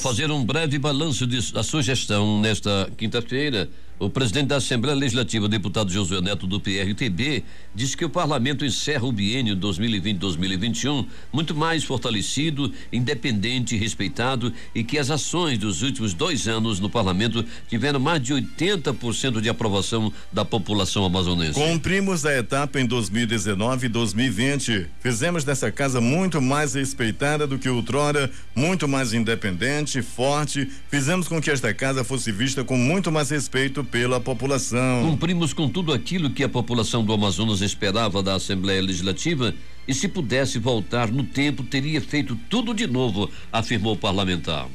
Fazer um breve balanço da sugestão nesta quinta-feira o presidente da Assembleia Legislativa, deputado Josué Neto do PRTB, disse que o parlamento encerra o biênio 2020-2021 muito mais fortalecido, independente e respeitado e que as ações dos últimos dois anos no parlamento tiveram mais de 80% de aprovação da população amazonense. Cumprimos a etapa em 2019 e 2020. Fizemos dessa casa muito mais respeitada do que outrora, muito mais independente, forte. Fizemos com que esta casa fosse vista com muito mais respeito pela população. Cumprimos com tudo aquilo que a população do Amazonas esperava da Assembleia Legislativa e se pudesse voltar no tempo teria feito tudo de novo, afirmou o parlamentar.